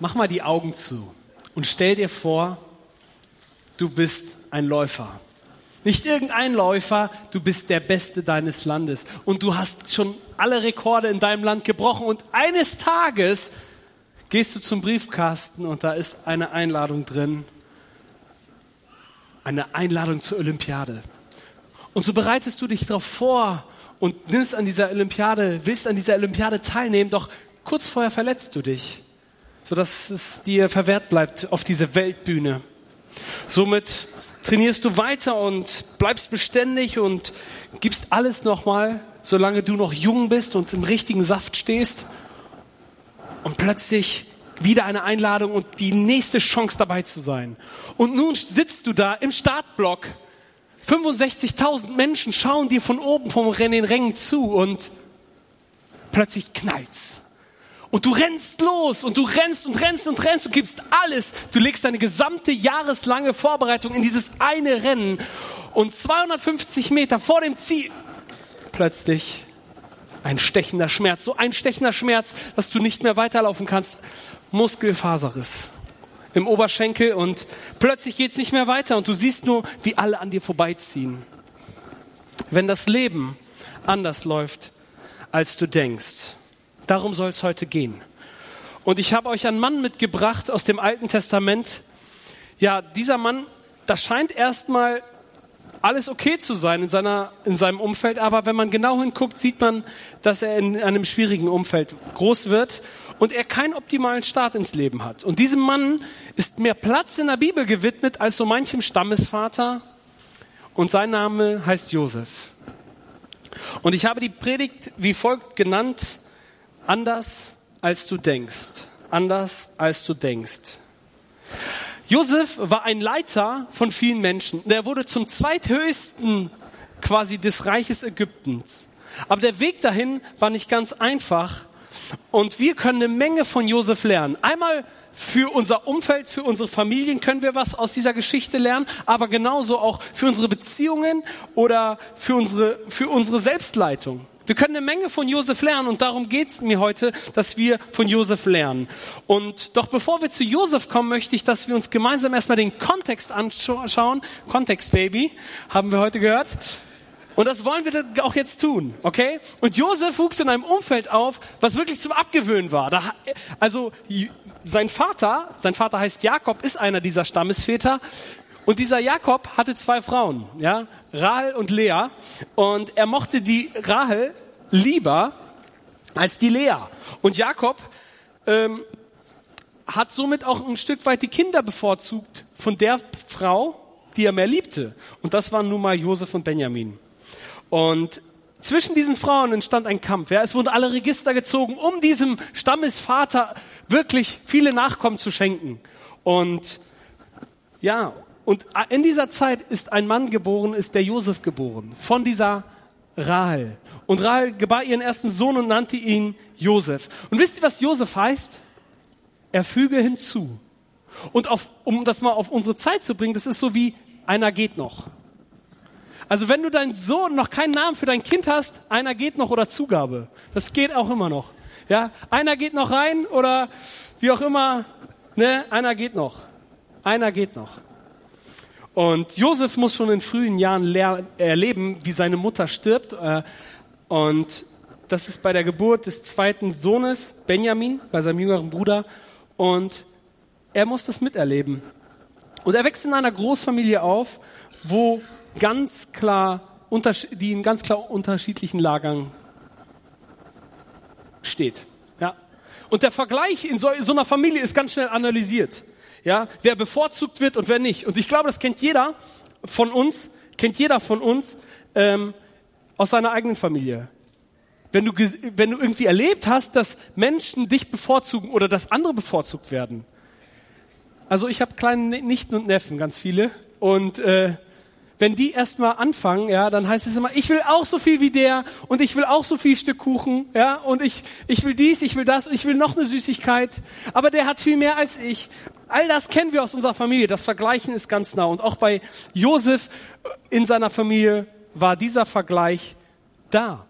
Mach mal die Augen zu und stell dir vor, du bist ein Läufer. Nicht irgendein Läufer, du bist der Beste deines Landes. Und du hast schon alle Rekorde in deinem Land gebrochen. Und eines Tages gehst du zum Briefkasten und da ist eine Einladung drin. Eine Einladung zur Olympiade. Und so bereitest du dich darauf vor und nimmst an dieser Olympiade, willst an dieser Olympiade teilnehmen, doch kurz vorher verletzt du dich sodass es dir verwehrt bleibt auf diese Weltbühne. Somit trainierst du weiter und bleibst beständig und gibst alles nochmal, solange du noch jung bist und im richtigen Saft stehst. Und plötzlich wieder eine Einladung und die nächste Chance dabei zu sein. Und nun sitzt du da im Startblock. 65.000 Menschen schauen dir von oben vom Rennen Rängen zu und plötzlich knallt's. Und du rennst los und du rennst und rennst und rennst und gibst alles. Du legst deine gesamte jahreslange Vorbereitung in dieses eine Rennen. Und 250 Meter vor dem Ziel plötzlich ein stechender Schmerz. So ein stechender Schmerz, dass du nicht mehr weiterlaufen kannst. Muskelfaserriss im Oberschenkel und plötzlich geht's nicht mehr weiter und du siehst nur, wie alle an dir vorbeiziehen. Wenn das Leben anders läuft, als du denkst, Darum soll es heute gehen. Und ich habe euch einen Mann mitgebracht aus dem Alten Testament. Ja, dieser Mann, das scheint erstmal alles okay zu sein in, seiner, in seinem Umfeld, aber wenn man genau hinguckt, sieht man, dass er in einem schwierigen Umfeld groß wird und er keinen optimalen Start ins Leben hat. Und diesem Mann ist mehr Platz in der Bibel gewidmet als so manchem Stammesvater und sein Name heißt Josef. Und ich habe die Predigt wie folgt genannt, Anders als du denkst. Anders als du denkst. Josef war ein Leiter von vielen Menschen. Der wurde zum zweithöchsten quasi des Reiches Ägyptens. Aber der Weg dahin war nicht ganz einfach. Und wir können eine Menge von Josef lernen. Einmal für unser Umfeld, für unsere Familien können wir was aus dieser Geschichte lernen, aber genauso auch für unsere Beziehungen oder für unsere, für unsere Selbstleitung. Wir können eine Menge von Josef lernen und darum geht es mir heute, dass wir von Josef lernen. Und doch bevor wir zu Josef kommen, möchte ich, dass wir uns gemeinsam erstmal den Kontext anschauen. Kontext, Baby, haben wir heute gehört. Und das wollen wir auch jetzt tun, okay? Und Josef wuchs in einem Umfeld auf, was wirklich zum Abgewöhnen war. Da, also sein Vater, sein Vater heißt Jakob, ist einer dieser Stammesväter. Und dieser Jakob hatte zwei Frauen, ja, Rahel und Lea. Und er mochte die Rahel lieber als die Lea. Und Jakob ähm, hat somit auch ein Stück weit die Kinder bevorzugt von der Frau, die er mehr liebte. Und das waren nun mal Josef und Benjamin. Und zwischen diesen Frauen entstand ein Kampf. Ja, es wurden alle Register gezogen, um diesem Stammesvater wirklich viele Nachkommen zu schenken. Und ja, und in dieser Zeit ist ein Mann geboren, ist der Josef geboren, von dieser Rahel. Und Rahel gebar ihren ersten Sohn und nannte ihn Josef. Und wisst ihr, was Josef heißt? Er füge hinzu. Und auf, um das mal auf unsere Zeit zu bringen, das ist so wie einer geht noch. Also wenn du deinen Sohn noch keinen Namen für dein Kind hast, einer geht noch oder Zugabe. Das geht auch immer noch. Ja, einer geht noch rein oder wie auch immer, ne, einer geht noch. Einer geht noch. Und Josef muss schon in frühen Jahren erleben, wie seine Mutter stirbt. Äh, und das ist bei der Geburt des zweiten Sohnes, Benjamin, bei seinem jüngeren Bruder. Und er muss das miterleben. Und er wächst in einer Großfamilie auf, wo ganz klar, die in ganz klar unterschiedlichen Lagern steht. Ja. Und der Vergleich in so, so einer Familie ist ganz schnell analysiert ja, wer bevorzugt wird und wer nicht. Und ich glaube, das kennt jeder von uns, kennt jeder von uns ähm, aus seiner eigenen Familie. Wenn du, wenn du irgendwie erlebt hast, dass Menschen dich bevorzugen oder dass andere bevorzugt werden. Also ich habe kleine Nichten und Neffen, ganz viele. Und äh, wenn die erstmal anfangen, ja, dann heißt es immer, ich will auch so viel wie der und ich will auch so viel Stück Kuchen, ja, und ich, ich will dies, ich will das, ich will noch eine Süßigkeit, aber der hat viel mehr als ich. All das kennen wir aus unserer Familie. Das Vergleichen ist ganz nah. Und auch bei Josef in seiner Familie war dieser Vergleich da.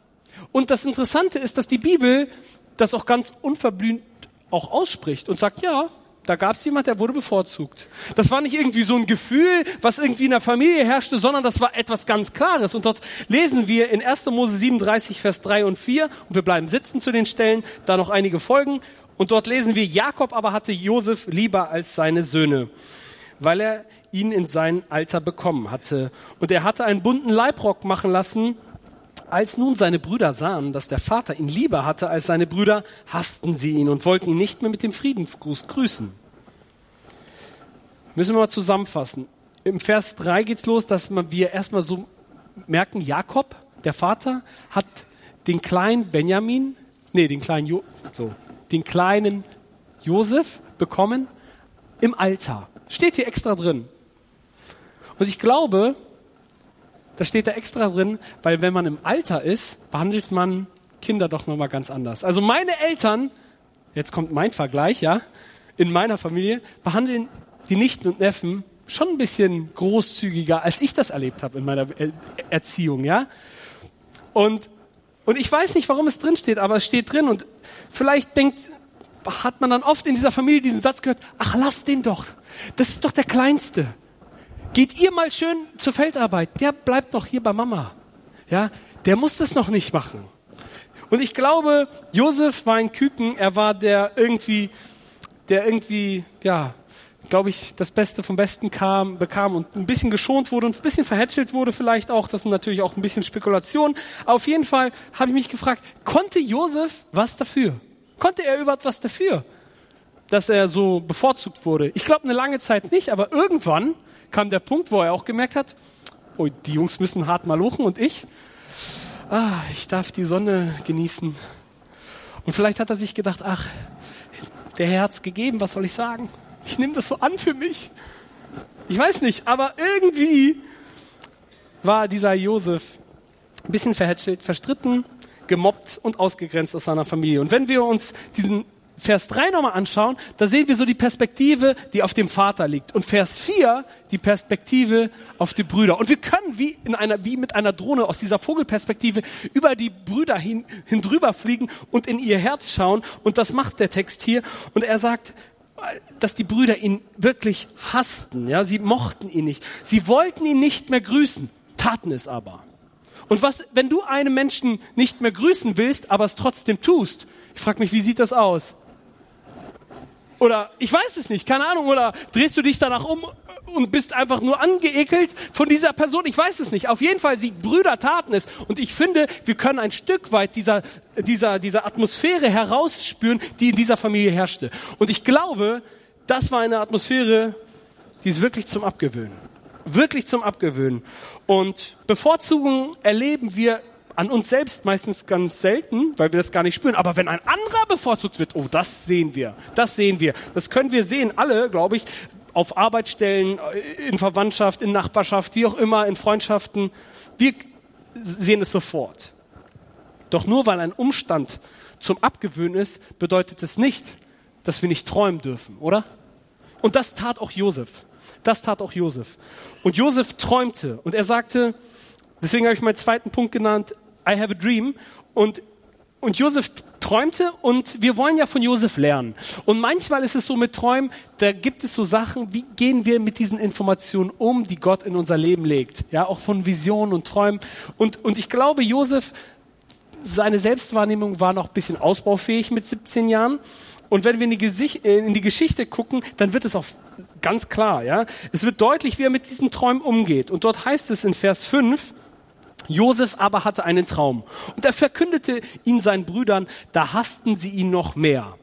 Und das Interessante ist, dass die Bibel das auch ganz unverblümt auch ausspricht und sagt, ja, da gab es jemand, der wurde bevorzugt. Das war nicht irgendwie so ein Gefühl, was irgendwie in der Familie herrschte, sondern das war etwas ganz Klares. Und dort lesen wir in 1. Mose 37, Vers 3 und 4, und wir bleiben sitzen zu den Stellen, da noch einige Folgen. Und dort lesen wir, Jakob aber hatte Josef lieber als seine Söhne, weil er ihn in sein Alter bekommen hatte. Und er hatte einen bunten Leibrock machen lassen als nun seine Brüder sahen, dass der Vater ihn lieber hatte als seine Brüder, hassten sie ihn und wollten ihn nicht mehr mit dem Friedensgruß grüßen. Müssen wir mal zusammenfassen. Im Vers 3 geht's los, dass wir erstmal so merken, Jakob, der Vater, hat den kleinen Benjamin, nee, den kleinen jo, so, den kleinen Josef bekommen im Altar. Steht hier extra drin. Und ich glaube, das steht da extra drin, weil wenn man im Alter ist, behandelt man Kinder doch nochmal ganz anders. Also meine Eltern, jetzt kommt mein Vergleich, ja, in meiner Familie, behandeln die Nichten und Neffen schon ein bisschen großzügiger, als ich das erlebt habe in meiner Erziehung, ja. Und, und ich weiß nicht, warum es drin steht, aber es steht drin und vielleicht denkt, hat man dann oft in dieser Familie diesen Satz gehört, ach, lass den doch. Das ist doch der Kleinste. Geht ihr mal schön zur Feldarbeit. Der bleibt noch hier bei Mama. Ja, der muss das noch nicht machen. Und ich glaube, Josef war ein Küken. Er war der irgendwie, der irgendwie, ja, glaube ich, das Beste vom Besten kam, bekam und ein bisschen geschont wurde und ein bisschen verhätschelt wurde vielleicht auch. Das ist natürlich auch ein bisschen Spekulation. auf jeden Fall habe ich mich gefragt, konnte Josef was dafür? Konnte er überhaupt was dafür, dass er so bevorzugt wurde? Ich glaube eine lange Zeit nicht, aber irgendwann kam der Punkt, wo er auch gemerkt hat, oh, die Jungs müssen hart mal lochen und ich, ah, ich darf die Sonne genießen. Und vielleicht hat er sich gedacht, ach, der Herr hat's gegeben, was soll ich sagen? Ich nehme das so an für mich. Ich weiß nicht, aber irgendwie war dieser Josef ein bisschen verhätschelt, verstritten, gemobbt und ausgegrenzt aus seiner Familie. Und wenn wir uns diesen Vers 3 nochmal anschauen, da sehen wir so die Perspektive, die auf dem Vater liegt. Und Vers 4 die Perspektive auf die Brüder. Und wir können wie, in einer, wie mit einer Drohne aus dieser Vogelperspektive über die Brüder hin, hin drüber fliegen und in ihr Herz schauen. Und das macht der Text hier. Und er sagt, dass die Brüder ihn wirklich hassten. Ja, sie mochten ihn nicht. Sie wollten ihn nicht mehr grüßen, taten es aber. Und was, wenn du einen Menschen nicht mehr grüßen willst, aber es trotzdem tust? Ich frage mich, wie sieht das aus? Oder ich weiß es nicht, keine Ahnung. Oder drehst du dich danach um und bist einfach nur angeekelt von dieser Person? Ich weiß es nicht. Auf jeden Fall, sie Brüder taten es. Und ich finde, wir können ein Stück weit dieser, dieser, dieser Atmosphäre herausspüren, die in dieser Familie herrschte. Und ich glaube, das war eine Atmosphäre, die ist wirklich zum Abgewöhnen. Wirklich zum Abgewöhnen. Und Bevorzugung erleben wir an uns selbst meistens ganz selten, weil wir das gar nicht spüren. Aber wenn ein anderer bevorzugt wird, oh, das sehen wir. Das sehen wir. Das können wir sehen, alle, glaube ich, auf Arbeitsstellen, in Verwandtschaft, in Nachbarschaft, wie auch immer, in Freundschaften. Wir sehen es sofort. Doch nur weil ein Umstand zum Abgewöhnen ist, bedeutet es nicht, dass wir nicht träumen dürfen, oder? Und das tat auch Josef. Das tat auch Josef. Und Josef träumte und er sagte, Deswegen habe ich meinen zweiten Punkt genannt, I have a dream. Und, und Josef träumte und wir wollen ja von Josef lernen. Und manchmal ist es so mit Träumen, da gibt es so Sachen, wie gehen wir mit diesen Informationen um, die Gott in unser Leben legt. Ja, auch von Visionen und Träumen. Und, und ich glaube, Josef, seine Selbstwahrnehmung war noch ein bisschen ausbaufähig mit 17 Jahren. Und wenn wir in die, Gesicht, äh, in die Geschichte gucken, dann wird es auch ganz klar, ja. Es wird deutlich, wie er mit diesen Träumen umgeht. Und dort heißt es in Vers 5, Josef aber hatte einen Traum und er verkündete ihn seinen Brüdern, da hassten sie ihn noch mehr.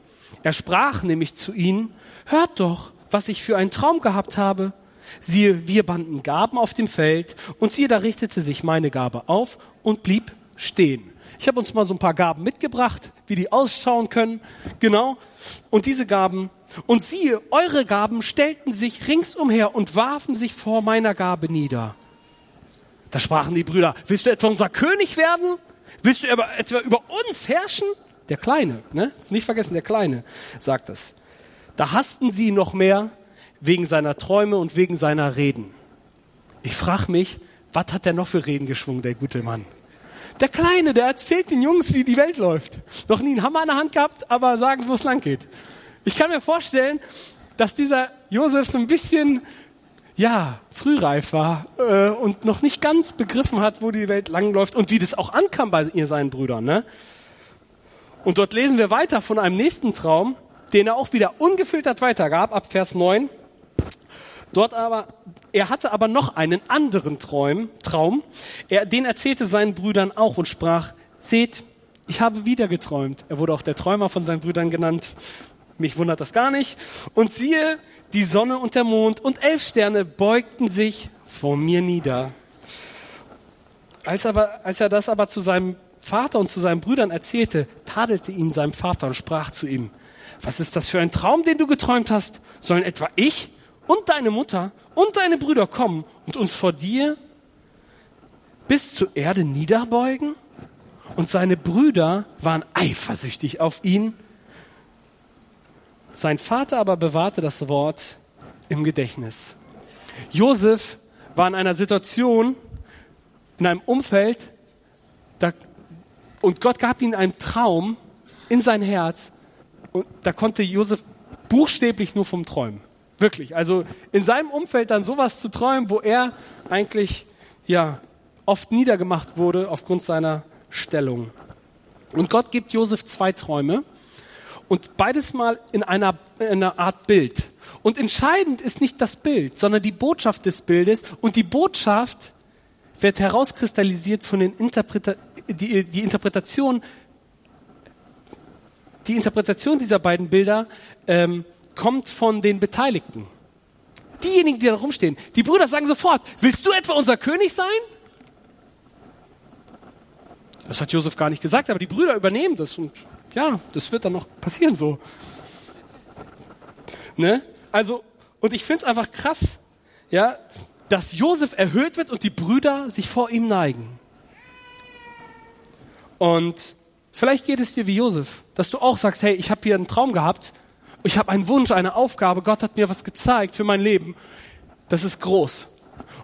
Er sprach nämlich zu ihnen, hört doch, was ich für einen Traum gehabt habe. Siehe, wir banden Gaben auf dem Feld und siehe, da richtete sich meine Gabe auf und blieb stehen. Ich habe uns mal so ein paar Gaben mitgebracht, wie die ausschauen können. Genau. Und diese Gaben, und siehe, eure Gaben stellten sich ringsumher und warfen sich vor meiner Gabe nieder. Da sprachen die Brüder, willst du etwa unser König werden? Willst du etwa über uns herrschen? Der Kleine, ne? Nicht vergessen, der Kleine sagt es. Da hassten sie ihn noch mehr wegen seiner Träume und wegen seiner Reden. Ich frage mich, was hat der noch für Reden geschwungen, der gute Mann? Der Kleine, der erzählt den Jungs, wie die Welt läuft. Noch nie einen Hammer in der Hand gehabt, aber sagen, wo es lang geht. Ich kann mir vorstellen, dass dieser Josef so ein bisschen, ja, frühreif war äh, und noch nicht ganz begriffen hat, wo die Welt langläuft und wie das auch ankam bei ihr seinen Brüdern. Ne? Und dort lesen wir weiter von einem nächsten Traum, den er auch wieder ungefiltert weitergab, ab Vers 9. Dort aber, er hatte aber noch einen anderen Traum, Traum. Er, den erzählte seinen Brüdern auch und sprach, seht, ich habe wieder geträumt. Er wurde auch der Träumer von seinen Brüdern genannt. Mich wundert das gar nicht. Und siehe, die Sonne und der Mond und elf Sterne beugten sich vor mir nieder. Als, aber, als er das aber zu seinem Vater und zu seinen Brüdern erzählte, tadelte ihn sein Vater und sprach zu ihm, was ist das für ein Traum, den du geträumt hast? Sollen etwa ich und deine Mutter und deine Brüder kommen und uns vor dir bis zur Erde niederbeugen? Und seine Brüder waren eifersüchtig auf ihn. Sein Vater aber bewahrte das Wort im Gedächtnis. Josef war in einer Situation, in einem Umfeld, da, und Gott gab ihm einen Traum in sein Herz, und da konnte Josef buchstäblich nur vom Träumen. Wirklich. Also in seinem Umfeld dann sowas zu träumen, wo er eigentlich, ja, oft niedergemacht wurde aufgrund seiner Stellung. Und Gott gibt Josef zwei Träume und beides mal in einer, in einer Art Bild. Und entscheidend ist nicht das Bild, sondern die Botschaft des Bildes. Und die Botschaft wird herauskristallisiert von den Interpreta die, die Interpretation, die Interpretation dieser beiden Bilder ähm, kommt von den Beteiligten. Diejenigen, die da rumstehen. Die Brüder sagen sofort, willst du etwa unser König sein? Das hat Josef gar nicht gesagt, aber die Brüder übernehmen das und ja, das wird dann noch passieren so. Ne? Also, und ich finde es einfach krass, ja, dass Josef erhöht wird und die Brüder sich vor ihm neigen. Und vielleicht geht es dir wie Josef, dass du auch sagst, hey, ich habe hier einen Traum gehabt, ich habe einen Wunsch, eine Aufgabe, Gott hat mir was gezeigt für mein Leben. Das ist groß.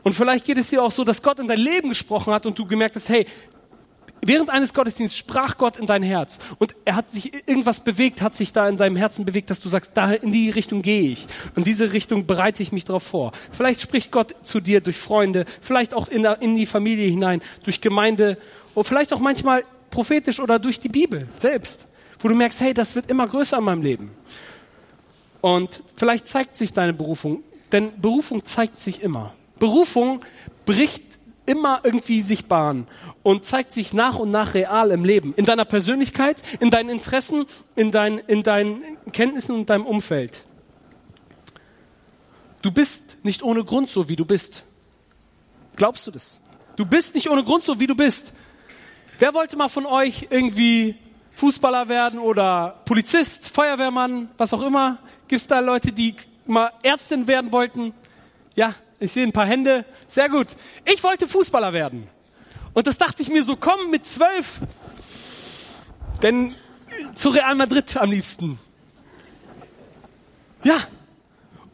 Und vielleicht geht es dir auch so, dass Gott in dein Leben gesprochen hat und du gemerkt hast, hey, Während eines Gottesdienstes sprach Gott in dein Herz und er hat sich irgendwas bewegt, hat sich da in deinem Herzen bewegt, dass du sagst, da in die Richtung gehe ich. Und diese Richtung bereite ich mich darauf vor. Vielleicht spricht Gott zu dir durch Freunde, vielleicht auch in, in die Familie hinein, durch Gemeinde oder vielleicht auch manchmal prophetisch oder durch die Bibel selbst, wo du merkst, hey, das wird immer größer in meinem Leben. Und vielleicht zeigt sich deine Berufung, denn Berufung zeigt sich immer. Berufung bricht immer irgendwie sich bahnen und zeigt sich nach und nach real im Leben. In deiner Persönlichkeit, in deinen Interessen, in, dein, in deinen Kenntnissen und deinem Umfeld. Du bist nicht ohne Grund so, wie du bist. Glaubst du das? Du bist nicht ohne Grund so, wie du bist. Wer wollte mal von euch irgendwie Fußballer werden oder Polizist, Feuerwehrmann, was auch immer? Gibt es da Leute, die mal Ärztin werden wollten? Ja, ich sehe ein paar Hände. Sehr gut. Ich wollte Fußballer werden. Und das dachte ich mir so, komm mit zwölf. Denn zu Real Madrid am liebsten. Ja.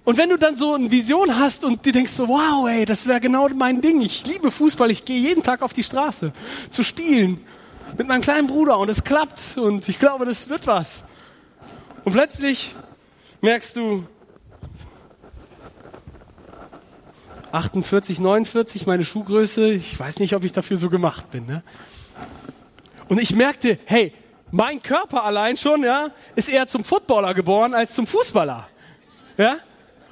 Und wenn du dann so eine Vision hast und dir denkst so, wow, ey, das wäre genau mein Ding. Ich liebe Fußball. Ich gehe jeden Tag auf die Straße zu spielen mit meinem kleinen Bruder und es klappt und ich glaube, das wird was. Und plötzlich merkst du, 48, 49, meine Schuhgröße. Ich weiß nicht, ob ich dafür so gemacht bin. Ne? Und ich merkte, hey, mein Körper allein schon, ja, ist eher zum Footballer geboren als zum Fußballer. Ja?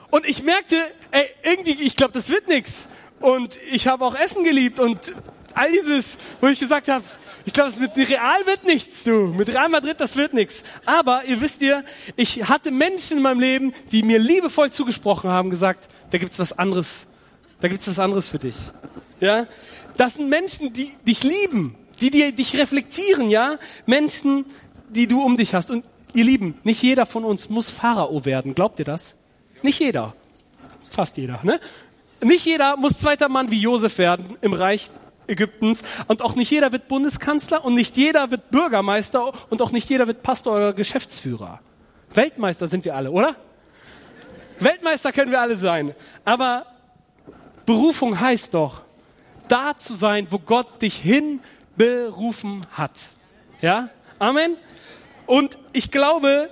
Und ich merkte, ey, irgendwie, ich glaube, das wird nix. Und ich habe auch Essen geliebt und all dieses, wo ich gesagt habe, ich glaube, mit Real wird nichts, du. Mit Real Madrid, das wird nichts. Aber ihr wisst ihr, ich hatte Menschen in meinem Leben, die mir liebevoll zugesprochen haben, gesagt, da gibt's was anderes da gibt's was anderes für dich. Ja? Das sind Menschen, die dich lieben, die dir, dich reflektieren, ja? Menschen, die du um dich hast. Und ihr Lieben, nicht jeder von uns muss Pharao werden. Glaubt ihr das? Nicht jeder. Fast jeder, ne? Nicht jeder muss zweiter Mann wie Josef werden im Reich Ägyptens und auch nicht jeder wird Bundeskanzler und nicht jeder wird Bürgermeister und auch nicht jeder wird Pastor oder Geschäftsführer. Weltmeister sind wir alle, oder? Weltmeister können wir alle sein. Aber Berufung heißt doch, da zu sein, wo Gott dich hinberufen hat. Ja? Amen. Und ich glaube,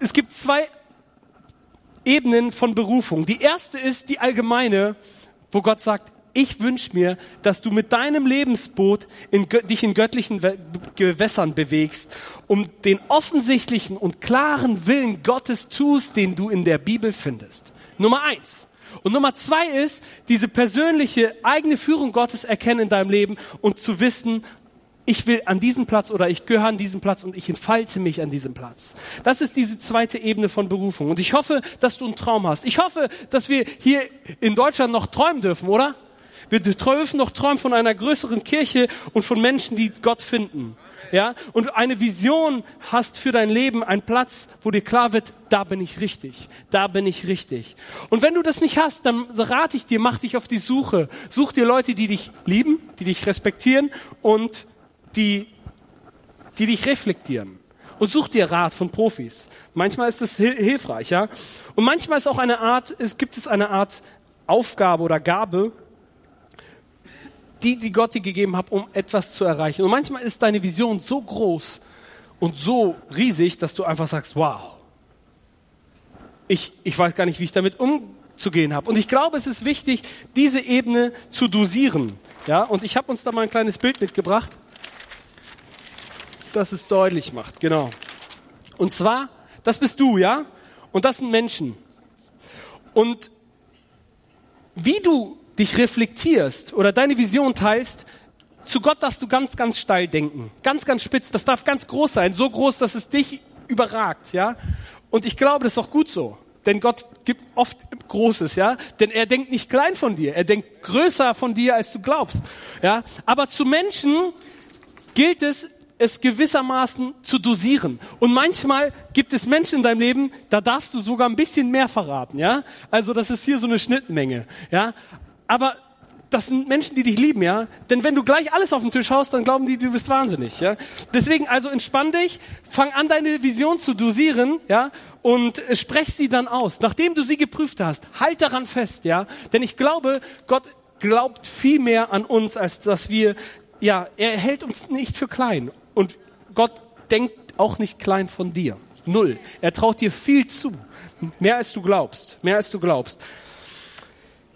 es gibt zwei Ebenen von Berufung. Die erste ist die allgemeine, wo Gott sagt, ich wünsche mir, dass du mit deinem Lebensboot in, dich in göttlichen Gewässern bewegst, um den offensichtlichen und klaren Willen Gottes tust, den du in der Bibel findest. Nummer eins. Und Nummer zwei ist, diese persönliche eigene Führung Gottes erkennen in deinem Leben und zu wissen, ich will an diesen Platz oder ich gehöre an diesen Platz und ich entfalte mich an diesem Platz. Das ist diese zweite Ebene von Berufung. Und ich hoffe, dass du einen Traum hast. Ich hoffe, dass wir hier in Deutschland noch träumen dürfen, oder? Wir dürfen noch träumen von einer größeren Kirche und von Menschen, die Gott finden. Ja? Und eine Vision hast für dein Leben, einen Platz, wo dir klar wird, da bin ich richtig. Da bin ich richtig. Und wenn du das nicht hast, dann rate ich dir, mach dich auf die Suche. Such dir Leute, die dich lieben, die dich respektieren und die, die dich reflektieren. Und such dir Rat von Profis. Manchmal ist es hilfreich, ja. Und manchmal ist auch eine Art, es gibt es eine Art Aufgabe oder Gabe, die, die Gott dir gegeben hat, um etwas zu erreichen. Und manchmal ist deine Vision so groß und so riesig, dass du einfach sagst, wow, ich, ich weiß gar nicht, wie ich damit umzugehen habe. Und ich glaube, es ist wichtig, diese Ebene zu dosieren. Ja, und ich habe uns da mal ein kleines Bild mitgebracht, das es deutlich macht. Genau. Und zwar, das bist du, ja? Und das sind Menschen. Und wie du dich reflektierst oder deine Vision teilst, zu Gott darfst du ganz, ganz steil denken. Ganz, ganz spitz. Das darf ganz groß sein. So groß, dass es dich überragt, ja. Und ich glaube, das ist auch gut so. Denn Gott gibt oft Großes, ja. Denn er denkt nicht klein von dir. Er denkt größer von dir, als du glaubst, ja. Aber zu Menschen gilt es, es gewissermaßen zu dosieren. Und manchmal gibt es Menschen in deinem Leben, da darfst du sogar ein bisschen mehr verraten, ja? Also das ist hier so eine Schnittmenge, ja? Aber das sind Menschen, die dich lieben, ja? Denn wenn du gleich alles auf den Tisch haust, dann glauben die, du bist wahnsinnig, ja? Deswegen also entspann dich, fang an deine Vision zu dosieren, ja? Und sprech sie dann aus. Nachdem du sie geprüft hast, halt daran fest, ja? Denn ich glaube, Gott glaubt viel mehr an uns, als dass wir, ja, er hält uns nicht für klein. Und Gott denkt auch nicht klein von dir. Null. Er traut dir viel zu. Mehr als du glaubst. Mehr als du glaubst.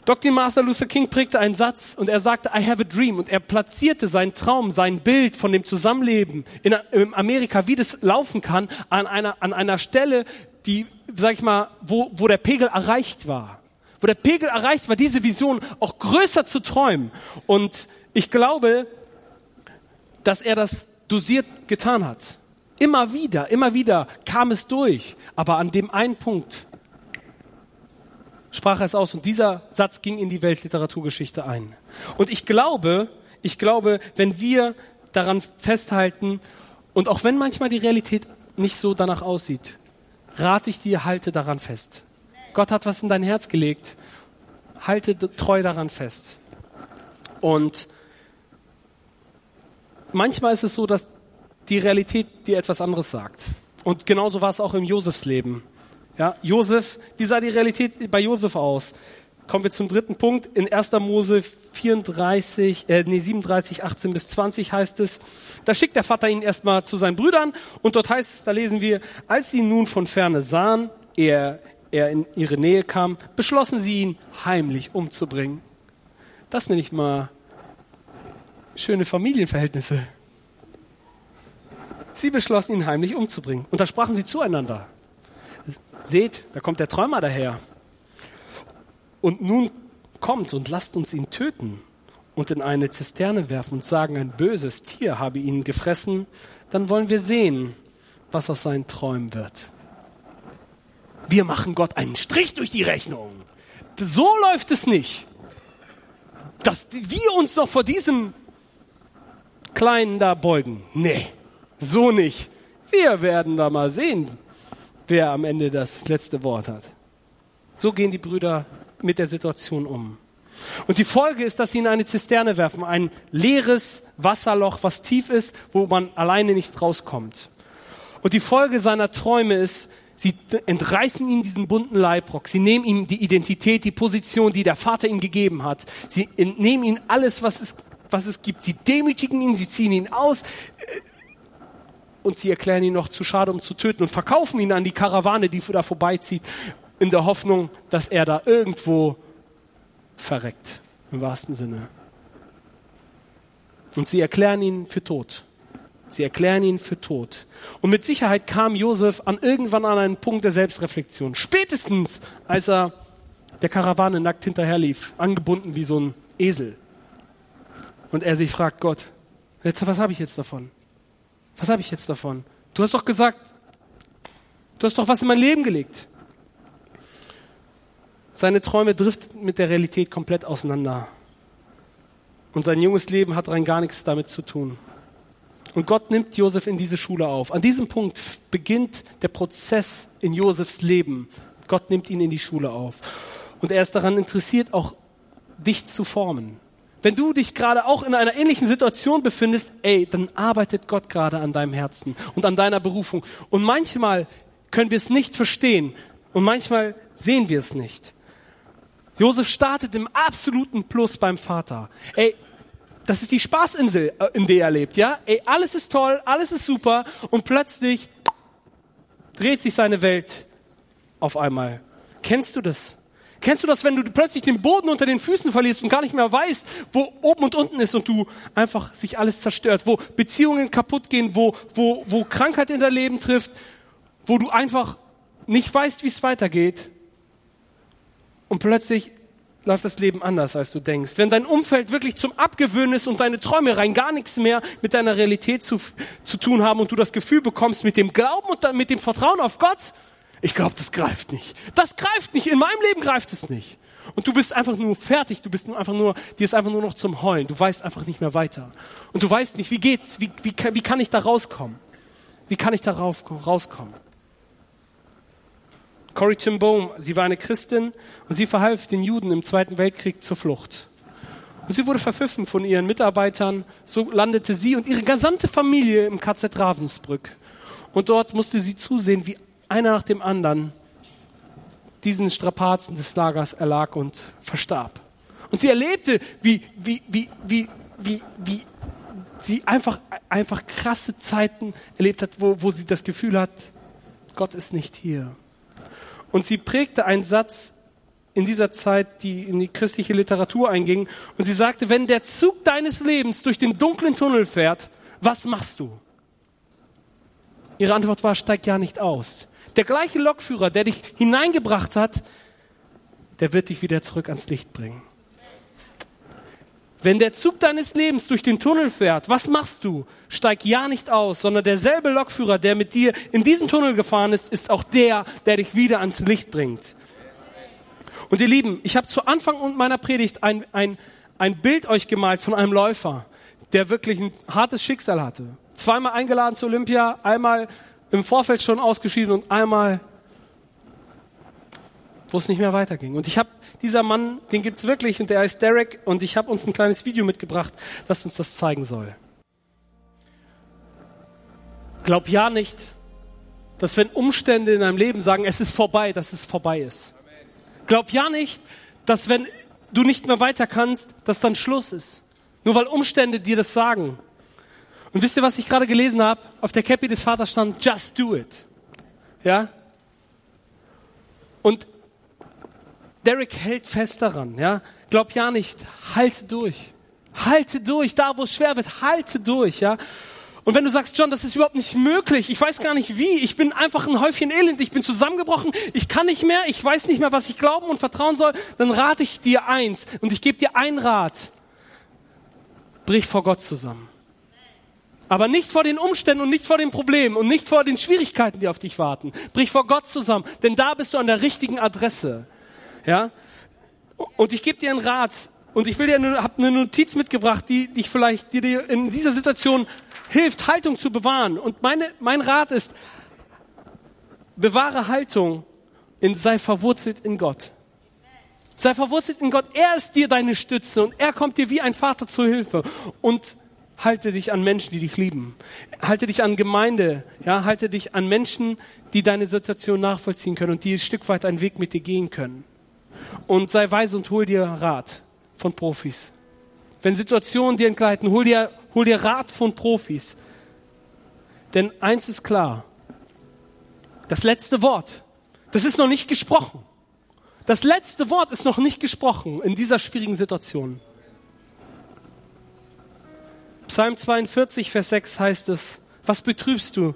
Dr. Martha Luther King prägte einen Satz und er sagte, I have a dream. Und er platzierte seinen Traum, sein Bild von dem Zusammenleben in, Amerika, wie das laufen kann, an einer, an einer Stelle, die, sag ich mal, wo, wo der Pegel erreicht war. Wo der Pegel erreicht war, diese Vision auch größer zu träumen. Und ich glaube, dass er das dosiert getan hat. Immer wieder, immer wieder kam es durch. Aber an dem einen Punkt sprach er es aus und dieser Satz ging in die Weltliteraturgeschichte ein. Und ich glaube, ich glaube, wenn wir daran festhalten und auch wenn manchmal die Realität nicht so danach aussieht, rate ich dir, halte daran fest. Gott hat was in dein Herz gelegt. Halte treu daran fest. Und manchmal ist es so, dass die Realität dir etwas anderes sagt. Und genauso war es auch im Josefs Leben. Ja, Josef, wie sah die Realität bei Josef aus? Kommen wir zum dritten Punkt. In 1. Mose 34, äh, nee, 37, 18 bis 20 heißt es, da schickt der Vater ihn erstmal zu seinen Brüdern und dort heißt es, da lesen wir, als sie nun von ferne sahen, er, er in ihre Nähe kam, beschlossen sie ihn heimlich umzubringen. Das nenne ich mal schöne Familienverhältnisse. Sie beschlossen ihn heimlich umzubringen. Und da sprachen sie zueinander. Seht, da kommt der Träumer daher. Und nun kommt und lasst uns ihn töten und in eine Zisterne werfen und sagen, ein böses Tier habe ihn gefressen, dann wollen wir sehen, was aus seinen Träumen wird. Wir machen Gott einen Strich durch die Rechnung. So läuft es nicht. Dass wir uns noch vor diesem Kleinen da beugen. Nee, so nicht. Wir werden da mal sehen, wer am Ende das letzte Wort hat. So gehen die Brüder mit der Situation um. Und die Folge ist, dass sie in eine Zisterne werfen, ein leeres Wasserloch, was tief ist, wo man alleine nicht rauskommt. Und die Folge seiner Träume ist, sie entreißen ihm diesen bunten Leibrock, sie nehmen ihm die Identität, die Position, die der Vater ihm gegeben hat, sie entnehmen ihm alles, was es was es gibt. Sie demütigen ihn, sie ziehen ihn aus und sie erklären ihn noch zu schade, um zu töten und verkaufen ihn an die Karawane, die da vorbeizieht. in der Hoffnung, dass er da irgendwo verreckt, im wahrsten Sinne. Und sie erklären ihn für tot. Sie erklären ihn für tot. Und mit Sicherheit kam Josef an irgendwann an einen Punkt der Selbstreflexion. Spätestens, als er der Karawane nackt hinterherlief, angebunden wie so ein Esel. Und er sich fragt, Gott, jetzt, was habe ich jetzt davon? Was habe ich jetzt davon? Du hast doch gesagt, du hast doch was in mein Leben gelegt. Seine Träume driften mit der Realität komplett auseinander. Und sein junges Leben hat rein gar nichts damit zu tun. Und Gott nimmt Josef in diese Schule auf. An diesem Punkt beginnt der Prozess in Josefs Leben. Gott nimmt ihn in die Schule auf. Und er ist daran interessiert, auch dich zu formen. Wenn du dich gerade auch in einer ähnlichen Situation befindest, ey, dann arbeitet Gott gerade an deinem Herzen und an deiner Berufung. Und manchmal können wir es nicht verstehen und manchmal sehen wir es nicht. Josef startet im absoluten Plus beim Vater. Ey, das ist die Spaßinsel, äh, in der er lebt, ja? Ey, alles ist toll, alles ist super und plötzlich dreht sich seine Welt auf einmal. Kennst du das? Kennst du das, wenn du plötzlich den Boden unter den Füßen verlierst und gar nicht mehr weißt, wo oben und unten ist und du einfach sich alles zerstört, wo Beziehungen kaputt gehen, wo, wo, wo Krankheit in dein Leben trifft, wo du einfach nicht weißt, wie es weitergeht und plötzlich läuft das Leben anders, als du denkst. Wenn dein Umfeld wirklich zum Abgewöhnen ist und deine Träume rein gar nichts mehr mit deiner Realität zu, zu tun haben und du das Gefühl bekommst, mit dem Glauben und mit dem Vertrauen auf Gott, ich glaube, das greift nicht. Das greift nicht. In meinem Leben greift es nicht. Und du bist einfach nur fertig. Du bist nur einfach nur, dir ist einfach nur noch zum Heulen. Du weißt einfach nicht mehr weiter. Und du weißt nicht, wie geht's? Wie, wie, wie kann ich da rauskommen? Wie kann ich da rauskommen? Corrie Tim sie war eine Christin und sie verhalf den Juden im Zweiten Weltkrieg zur Flucht. Und sie wurde verpfiffen von ihren Mitarbeitern. So landete sie und ihre gesamte Familie im KZ Ravensbrück. Und dort musste sie zusehen, wie einer nach dem anderen diesen Strapazen des Lagers erlag und verstarb. Und sie erlebte, wie, wie, wie, wie, wie, wie sie einfach, einfach krasse Zeiten erlebt hat, wo, wo sie das Gefühl hat, Gott ist nicht hier. Und sie prägte einen Satz in dieser Zeit, die in die christliche Literatur einging. Und sie sagte, wenn der Zug deines Lebens durch den dunklen Tunnel fährt, was machst du? Ihre Antwort war, steig ja nicht aus. Der gleiche Lokführer, der dich hineingebracht hat, der wird dich wieder zurück ans Licht bringen. Wenn der Zug deines Lebens durch den Tunnel fährt, was machst du? Steig ja nicht aus, sondern derselbe Lokführer, der mit dir in diesen Tunnel gefahren ist, ist auch der, der dich wieder ans Licht bringt. Und ihr Lieben, ich habe zu Anfang meiner Predigt ein, ein, ein Bild euch gemalt von einem Läufer, der wirklich ein hartes Schicksal hatte. Zweimal eingeladen zu Olympia, einmal im Vorfeld schon ausgeschieden und einmal, wo es nicht mehr weiterging. Und ich habe dieser Mann, den gibt's wirklich und der heißt Derek und ich habe uns ein kleines Video mitgebracht, das uns das zeigen soll. Glaub ja nicht, dass wenn Umstände in deinem Leben sagen, es ist vorbei, dass es vorbei ist. Glaub ja nicht, dass wenn du nicht mehr weiter kannst, dass dann Schluss ist. Nur weil Umstände dir das sagen. Und wisst ihr, was ich gerade gelesen habe? Auf der Cappy des Vaters stand, just do it. Ja? Und Derek hält fest daran, ja? Glaub ja nicht, halte durch. Halte durch, da wo es schwer wird, halte durch, ja? Und wenn du sagst, John, das ist überhaupt nicht möglich, ich weiß gar nicht wie, ich bin einfach ein Häufchen Elend, ich bin zusammengebrochen, ich kann nicht mehr, ich weiß nicht mehr, was ich glauben und vertrauen soll, dann rate ich dir eins und ich gebe dir einen Rat. Brich vor Gott zusammen. Aber nicht vor den Umständen und nicht vor den Problemen und nicht vor den Schwierigkeiten, die auf dich warten. Brich vor Gott zusammen, denn da bist du an der richtigen Adresse. Ja? Und ich gebe dir einen Rat und ich will dir eine, hab eine Notiz mitgebracht, die dich vielleicht, die dir in dieser Situation hilft, Haltung zu bewahren. Und meine, mein Rat ist, bewahre Haltung und sei verwurzelt in Gott. Sei verwurzelt in Gott. Er ist dir deine Stütze und er kommt dir wie ein Vater zur Hilfe. Und halte dich an Menschen, die dich lieben. Halte dich an Gemeinde, ja, halte dich an Menschen, die deine Situation nachvollziehen können und die ein Stück weit einen Weg mit dir gehen können. Und sei weise und hol dir Rat von Profis. Wenn Situationen dir entgleiten, hol dir, hol dir Rat von Profis. Denn eins ist klar. Das letzte Wort, das ist noch nicht gesprochen. das letzte Wort ist noch nicht gesprochen in dieser schwierigen Situation. Psalm 42, Vers 6 heißt es, was betrübst du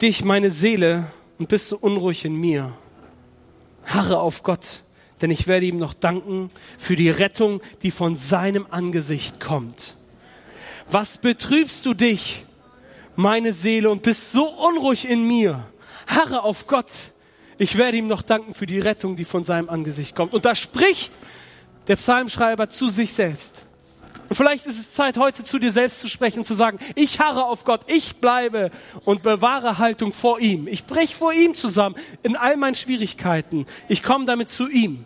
dich, meine Seele, und bist so unruhig in mir? Harre auf Gott, denn ich werde ihm noch danken für die Rettung, die von seinem Angesicht kommt. Was betrübst du dich, meine Seele, und bist so unruhig in mir? Harre auf Gott. Ich werde ihm noch danken für die Rettung, die von seinem Angesicht kommt. Und da spricht der Psalmschreiber zu sich selbst. Und vielleicht ist es Zeit, heute zu dir selbst zu sprechen und zu sagen, ich harre auf Gott, ich bleibe und bewahre Haltung vor ihm. Ich brech vor ihm zusammen in all meinen Schwierigkeiten. Ich komme damit zu ihm.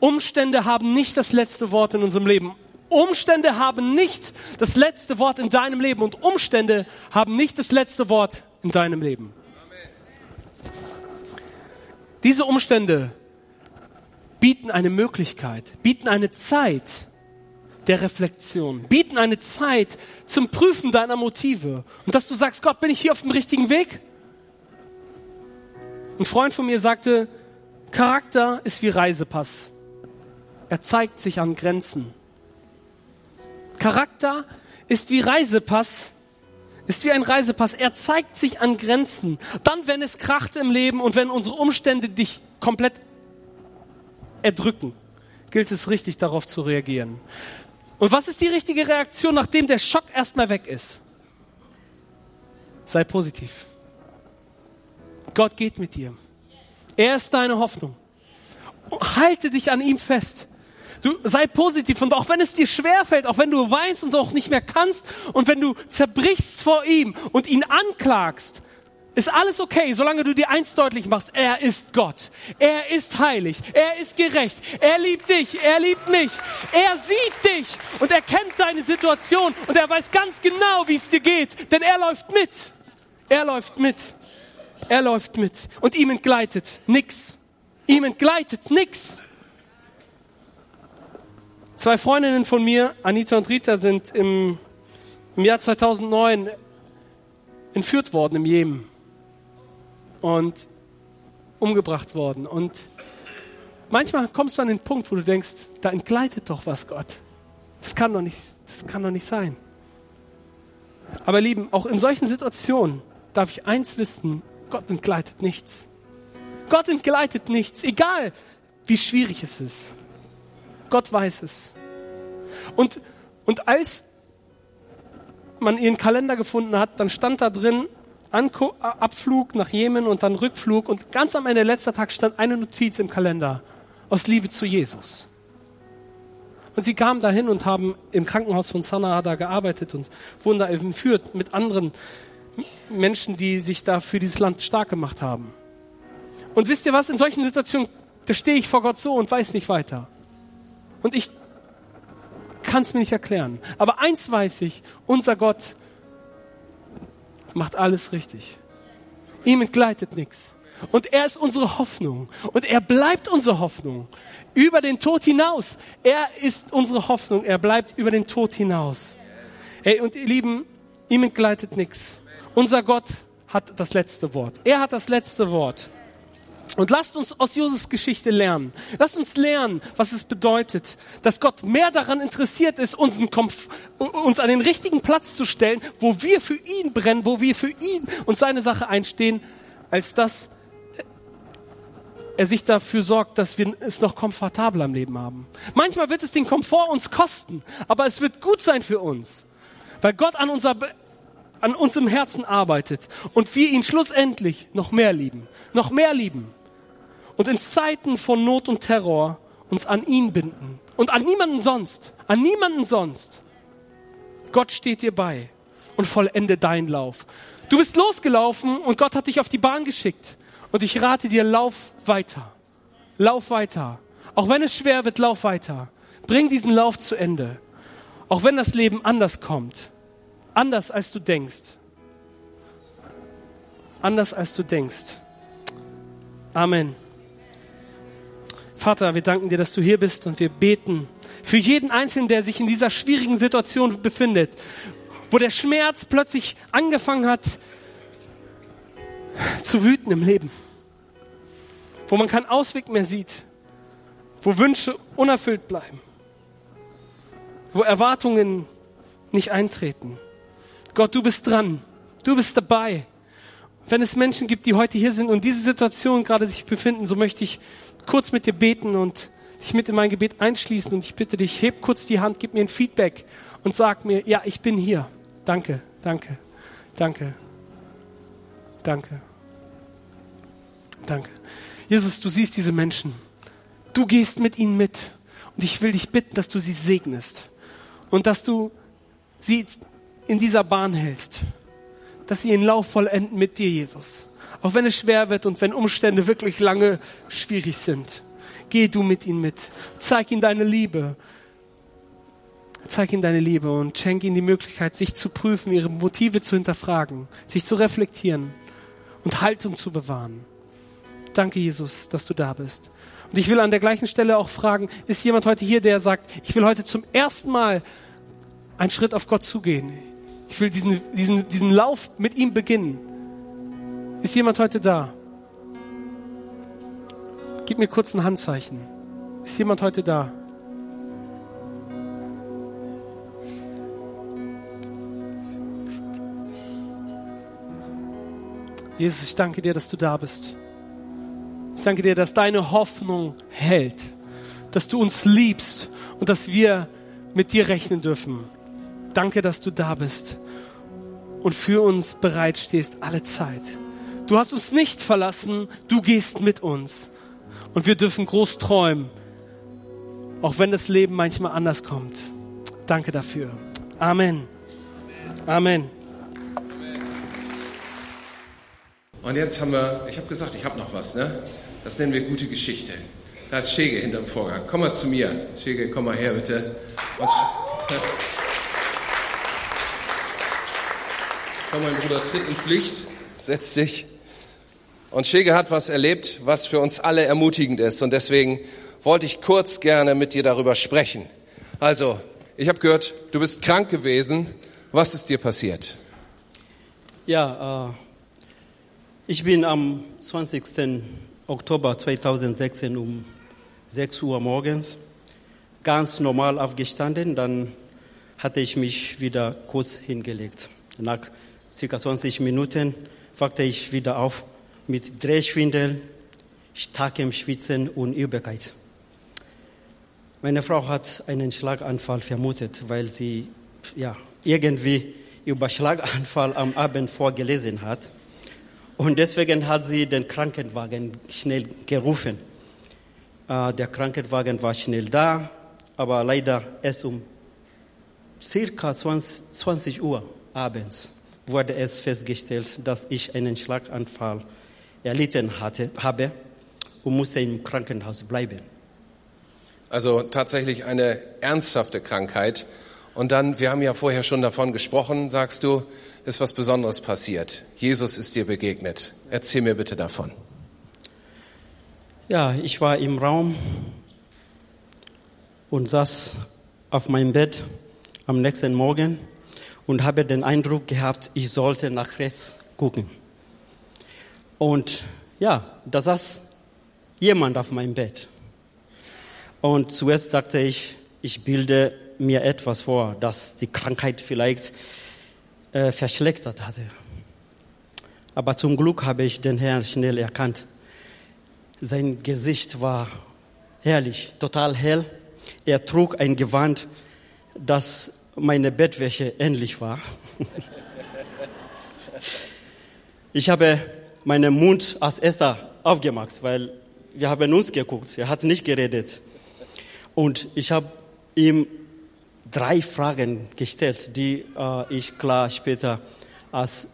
Umstände haben nicht das letzte Wort in unserem Leben. Umstände haben nicht das letzte Wort in deinem Leben und Umstände haben nicht das letzte Wort in deinem Leben. Diese Umstände bieten eine Möglichkeit, bieten eine Zeit der Reflexion, bieten eine Zeit zum Prüfen deiner Motive und dass du sagst, Gott, bin ich hier auf dem richtigen Weg? Ein Freund von mir sagte, Charakter ist wie Reisepass. Er zeigt sich an Grenzen. Charakter ist wie Reisepass, ist wie ein Reisepass. Er zeigt sich an Grenzen. Dann, wenn es kracht im Leben und wenn unsere Umstände dich komplett erdrücken, gilt es richtig darauf zu reagieren. Und was ist die richtige Reaktion, nachdem der Schock erstmal weg ist? Sei positiv. Gott geht mit dir. Er ist deine Hoffnung. Halte dich an ihm fest. Du sei positiv und auch wenn es dir schwerfällt, auch wenn du weinst und auch nicht mehr kannst und wenn du zerbrichst vor ihm und ihn anklagst, ist alles okay, solange du dir eins deutlich machst. Er ist Gott. Er ist heilig. Er ist gerecht. Er liebt dich. Er liebt mich. Er sieht dich und er kennt deine Situation und er weiß ganz genau, wie es dir geht, denn er läuft mit. Er läuft mit. Er läuft mit und ihm entgleitet nix. Ihm entgleitet nix. Zwei Freundinnen von mir, Anita und Rita, sind im, im Jahr 2009 entführt worden im Jemen und umgebracht worden. Und manchmal kommst du an den Punkt, wo du denkst, da entgleitet doch was, Gott. Das kann doch nicht, das kann doch nicht sein. Aber Lieben, auch in solchen Situationen darf ich eins wissen, Gott entgleitet nichts. Gott entgleitet nichts, egal wie schwierig es ist. Gott weiß es. Und, und als man ihren Kalender gefunden hat, dann stand da drin Anko Abflug nach Jemen und dann Rückflug und ganz am Ende letzter Tag stand eine Notiz im Kalender aus Liebe zu Jesus. Und sie kamen dahin und haben im Krankenhaus von Sanaa da gearbeitet und wurden da entführt mit anderen Menschen, die sich da für dieses Land stark gemacht haben. Und wisst ihr was, in solchen Situationen, da stehe ich vor Gott so und weiß nicht weiter. Und ich kann es mir nicht erklären. Aber eins weiß ich, unser Gott macht alles richtig. Ihm entgleitet nichts. Und er ist unsere Hoffnung. Und er bleibt unsere Hoffnung. Über den Tod hinaus. Er ist unsere Hoffnung. Er bleibt über den Tod hinaus. Ey, und ihr Lieben, ihm entgleitet nichts. Unser Gott hat das letzte Wort. Er hat das letzte Wort. Und lasst uns aus Josefs Geschichte lernen. Lasst uns lernen, was es bedeutet, dass Gott mehr daran interessiert ist, uns, uns an den richtigen Platz zu stellen, wo wir für ihn brennen, wo wir für ihn und seine Sache einstehen, als dass er sich dafür sorgt, dass wir es noch komfortabler im Leben haben. Manchmal wird es den Komfort uns kosten, aber es wird gut sein für uns, weil Gott an unser an uns im Herzen arbeitet und wir ihn schlussendlich noch mehr lieben, noch mehr lieben und in Zeiten von Not und Terror uns an ihn binden und an niemanden sonst, an niemanden sonst. Gott steht dir bei und vollende deinen Lauf. Du bist losgelaufen und Gott hat dich auf die Bahn geschickt. Und ich rate dir, lauf weiter. Lauf weiter. Auch wenn es schwer wird, lauf weiter. Bring diesen Lauf zu Ende. Auch wenn das Leben anders kommt. Anders als du denkst. Anders als du denkst. Amen. Vater, wir danken dir, dass du hier bist und wir beten für jeden Einzelnen, der sich in dieser schwierigen Situation befindet, wo der Schmerz plötzlich angefangen hat zu wüten im Leben. wo man keinen Ausweg mehr sieht, wo Wünsche unerfüllt bleiben, wo Erwartungen nicht eintreten. Gott, du bist dran, du bist dabei. Wenn es Menschen gibt, die heute hier sind und diese Situation gerade sich befinden, so möchte ich kurz mit dir beten und dich mit in mein Gebet einschließen und ich bitte dich, heb kurz die Hand, gib mir ein Feedback und sag mir, ja, ich bin hier. Danke, danke, danke, danke, danke. Jesus, du siehst diese Menschen. Du gehst mit ihnen mit. Und ich will dich bitten, dass du sie segnest. Und dass du sie in dieser Bahn hältst. Dass sie ihren Lauf vollenden mit dir, Jesus. Auch wenn es schwer wird und wenn Umstände wirklich lange schwierig sind. Geh du mit ihnen mit. Zeig ihnen deine Liebe. Zeig ihnen deine Liebe und schenk ihnen die Möglichkeit, sich zu prüfen, ihre Motive zu hinterfragen, sich zu reflektieren und Haltung zu bewahren. Danke, Jesus, dass du da bist. Und ich will an der gleichen Stelle auch fragen, ist jemand heute hier, der sagt, ich will heute zum ersten Mal einen Schritt auf Gott zugehen. Ich will diesen, diesen, diesen Lauf mit ihm beginnen. Ist jemand heute da? Gib mir kurz ein Handzeichen. Ist jemand heute da? Jesus, ich danke dir, dass du da bist. Ich danke dir, dass deine Hoffnung hält, dass du uns liebst und dass wir mit dir rechnen dürfen. Danke, dass du da bist und für uns bereitstehst alle Zeit. Du hast uns nicht verlassen, du gehst mit uns. Und wir dürfen groß träumen, auch wenn das Leben manchmal anders kommt. Danke dafür. Amen. Amen. Und jetzt haben wir, ich habe gesagt, ich habe noch was, ne? Das nennen wir gute Geschichte. Da ist Schege hinterm Vorgang. Komm mal zu mir. Schege, komm mal her, bitte. Und komm, mein Bruder, tritt ins Licht. Setz dich. Und Schege hat was erlebt, was für uns alle ermutigend ist. Und deswegen wollte ich kurz gerne mit dir darüber sprechen. Also, ich habe gehört, du bist krank gewesen. Was ist dir passiert? Ja, äh, ich bin am 20. Oktober 2016 um 6 Uhr morgens ganz normal aufgestanden. Dann hatte ich mich wieder kurz hingelegt. Nach circa 20 Minuten wachte ich wieder auf mit Drehschwindel, starkem Schwitzen und Übelkeit. Meine Frau hat einen Schlaganfall vermutet, weil sie ja, irgendwie über Schlaganfall am Abend vorgelesen hat. Und deswegen hat sie den Krankenwagen schnell gerufen. Äh, der Krankenwagen war schnell da, aber leider erst um circa 20, 20 Uhr abends wurde es festgestellt, dass ich einen Schlaganfall erlitten hatte, habe und musste im Krankenhaus bleiben. Also tatsächlich eine ernsthafte Krankheit. Und dann, wir haben ja vorher schon davon gesprochen, sagst du, ist was Besonderes passiert. Jesus ist dir begegnet. Erzähl mir bitte davon. Ja, ich war im Raum und saß auf meinem Bett am nächsten Morgen und habe den Eindruck gehabt, ich sollte nach rechts gucken. Und ja, da saß jemand auf meinem Bett. Und zuerst dachte ich, ich bilde mir etwas vor, dass die Krankheit vielleicht äh, verschlechtert hatte. Aber zum Glück habe ich den Herrn schnell erkannt. Sein Gesicht war herrlich, total hell. Er trug ein Gewand, das meine Bettwäsche ähnlich war. Ich habe meinen Mund als erster aufgemacht, weil wir haben uns geguckt. Er hat nicht geredet. Und ich habe ihm drei Fragen gestellt, die äh, ich klar später als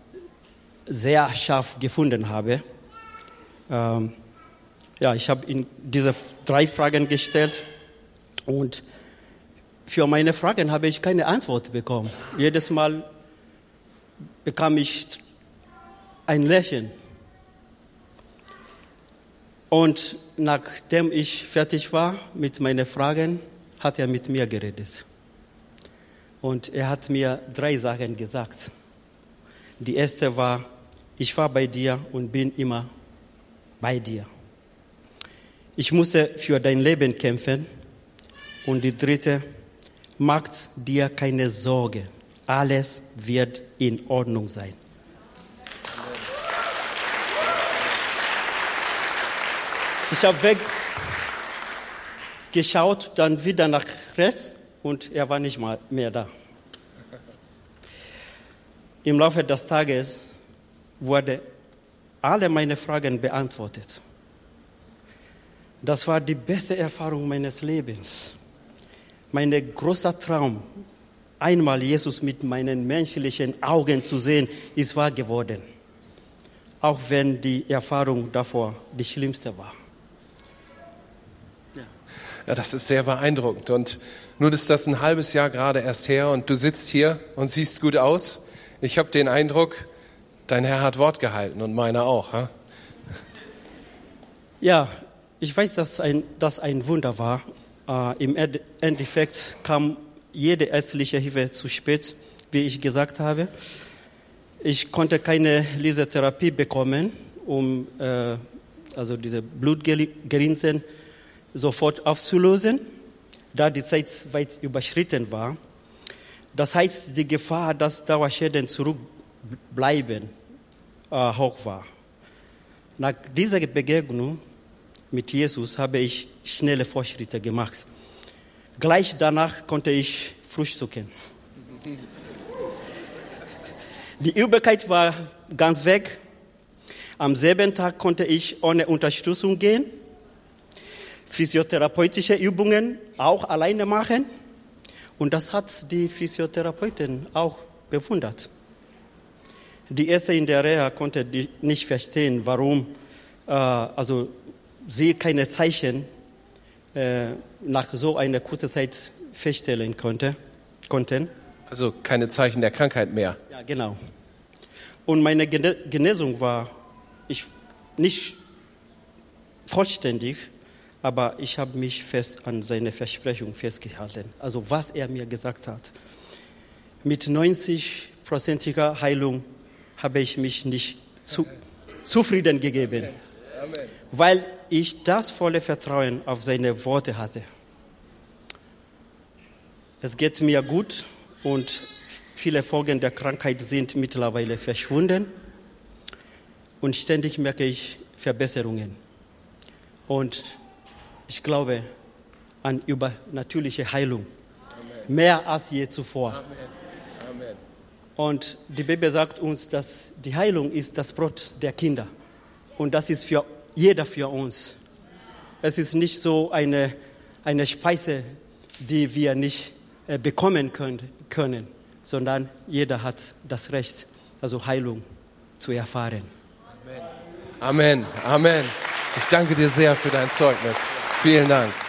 sehr scharf gefunden habe. Ähm, ja, ich habe ihm diese drei Fragen gestellt und für meine Fragen habe ich keine Antwort bekommen. Jedes Mal bekam ich ein Lächeln. Und nachdem ich fertig war mit meinen Fragen, hat er mit mir geredet. Und er hat mir drei Sachen gesagt. Die erste war, ich war bei dir und bin immer bei dir. ich musste für dein Leben kämpfen. Und die dritte, macht dir keine Sorge. Alles wird in Ordnung sein. Ich habe weggeschaut, dann wieder nach rechts und er war nicht mal mehr da. Im Laufe des Tages wurden alle meine Fragen beantwortet. Das war die beste Erfahrung meines Lebens. Mein großer Traum, einmal Jesus mit meinen menschlichen Augen zu sehen, ist wahr geworden. Auch wenn die Erfahrung davor die schlimmste war. Ja, das ist sehr beeindruckend. Und nun ist das ein halbes Jahr gerade erst her und du sitzt hier und siehst gut aus. Ich habe den Eindruck, dein Herr hat Wort gehalten und meiner auch. Ha? Ja, ich weiß, dass ein, das ein Wunder war. Äh, Im Endeffekt kam jede ärztliche Hilfe zu spät, wie ich gesagt habe. Ich konnte keine Lasertherapie bekommen, um äh, also diese Blutgerinsen sofort aufzulösen, da die Zeit weit überschritten war. Das heißt, die Gefahr, dass Dauerschäden zurückbleiben, äh, hoch war. Nach dieser Begegnung mit Jesus habe ich schnelle Fortschritte gemacht. Gleich danach konnte ich frühstücken. Die Übelkeit war ganz weg. Am selben Tag konnte ich ohne Unterstützung gehen physiotherapeutische Übungen auch alleine machen. Und das hat die Physiotherapeutin auch bewundert. Die erste in der Reha konnte nicht verstehen, warum äh, also sie keine Zeichen äh, nach so einer kurzen Zeit feststellen konnte, konnten. Also keine Zeichen der Krankheit mehr. Ja, genau. Und meine Genesung war ich nicht vollständig, aber ich habe mich fest an seine Versprechung festgehalten. Also was er mir gesagt hat. Mit 90-prozentiger Heilung habe ich mich nicht zu, zufrieden gegeben, weil ich das volle Vertrauen auf seine Worte hatte. Es geht mir gut und viele Folgen der Krankheit sind mittlerweile verschwunden und ständig merke ich Verbesserungen. Und ich glaube an übernatürliche Heilung. Amen. Mehr als je zuvor. Amen. Amen. Und die Bibel sagt uns, dass die Heilung ist das Brot der Kinder. Und das ist für jeder für uns. Es ist nicht so eine, eine Speise, die wir nicht äh, bekommen können, können, sondern jeder hat das Recht, also Heilung zu erfahren. Amen. Amen. Amen. Ich danke dir sehr für dein Zeugnis. Vielen Dank.